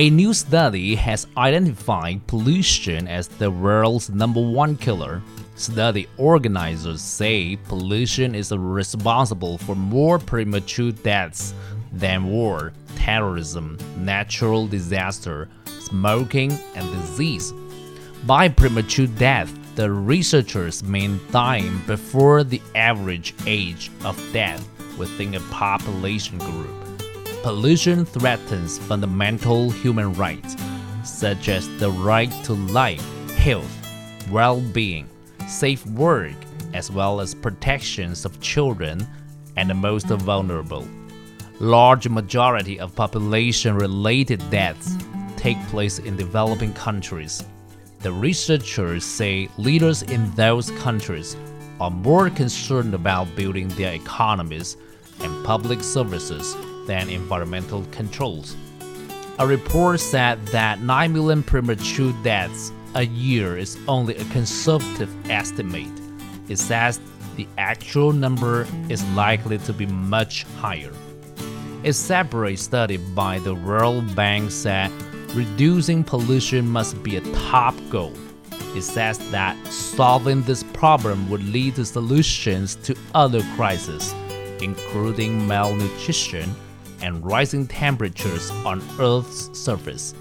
A new study has identified pollution as the world's number one killer. Study organizers say pollution is responsible for more premature deaths than war, terrorism, natural disaster, smoking, and disease. By premature death, the researchers mean dying before the average age of death within a population group. Pollution threatens fundamental human rights, such as the right to life, health, well being, safe work, as well as protections of children and the most vulnerable. Large majority of population related deaths take place in developing countries. The researchers say leaders in those countries are more concerned about building their economies and public services than environmental controls. A report said that 9 million premature deaths a year is only a conservative estimate. It says the actual number is likely to be much higher. A separate study by the World Bank said reducing pollution must be a top goal. It says that solving this problem would lead to solutions to other crises, including malnutrition and rising temperatures on Earth's surface.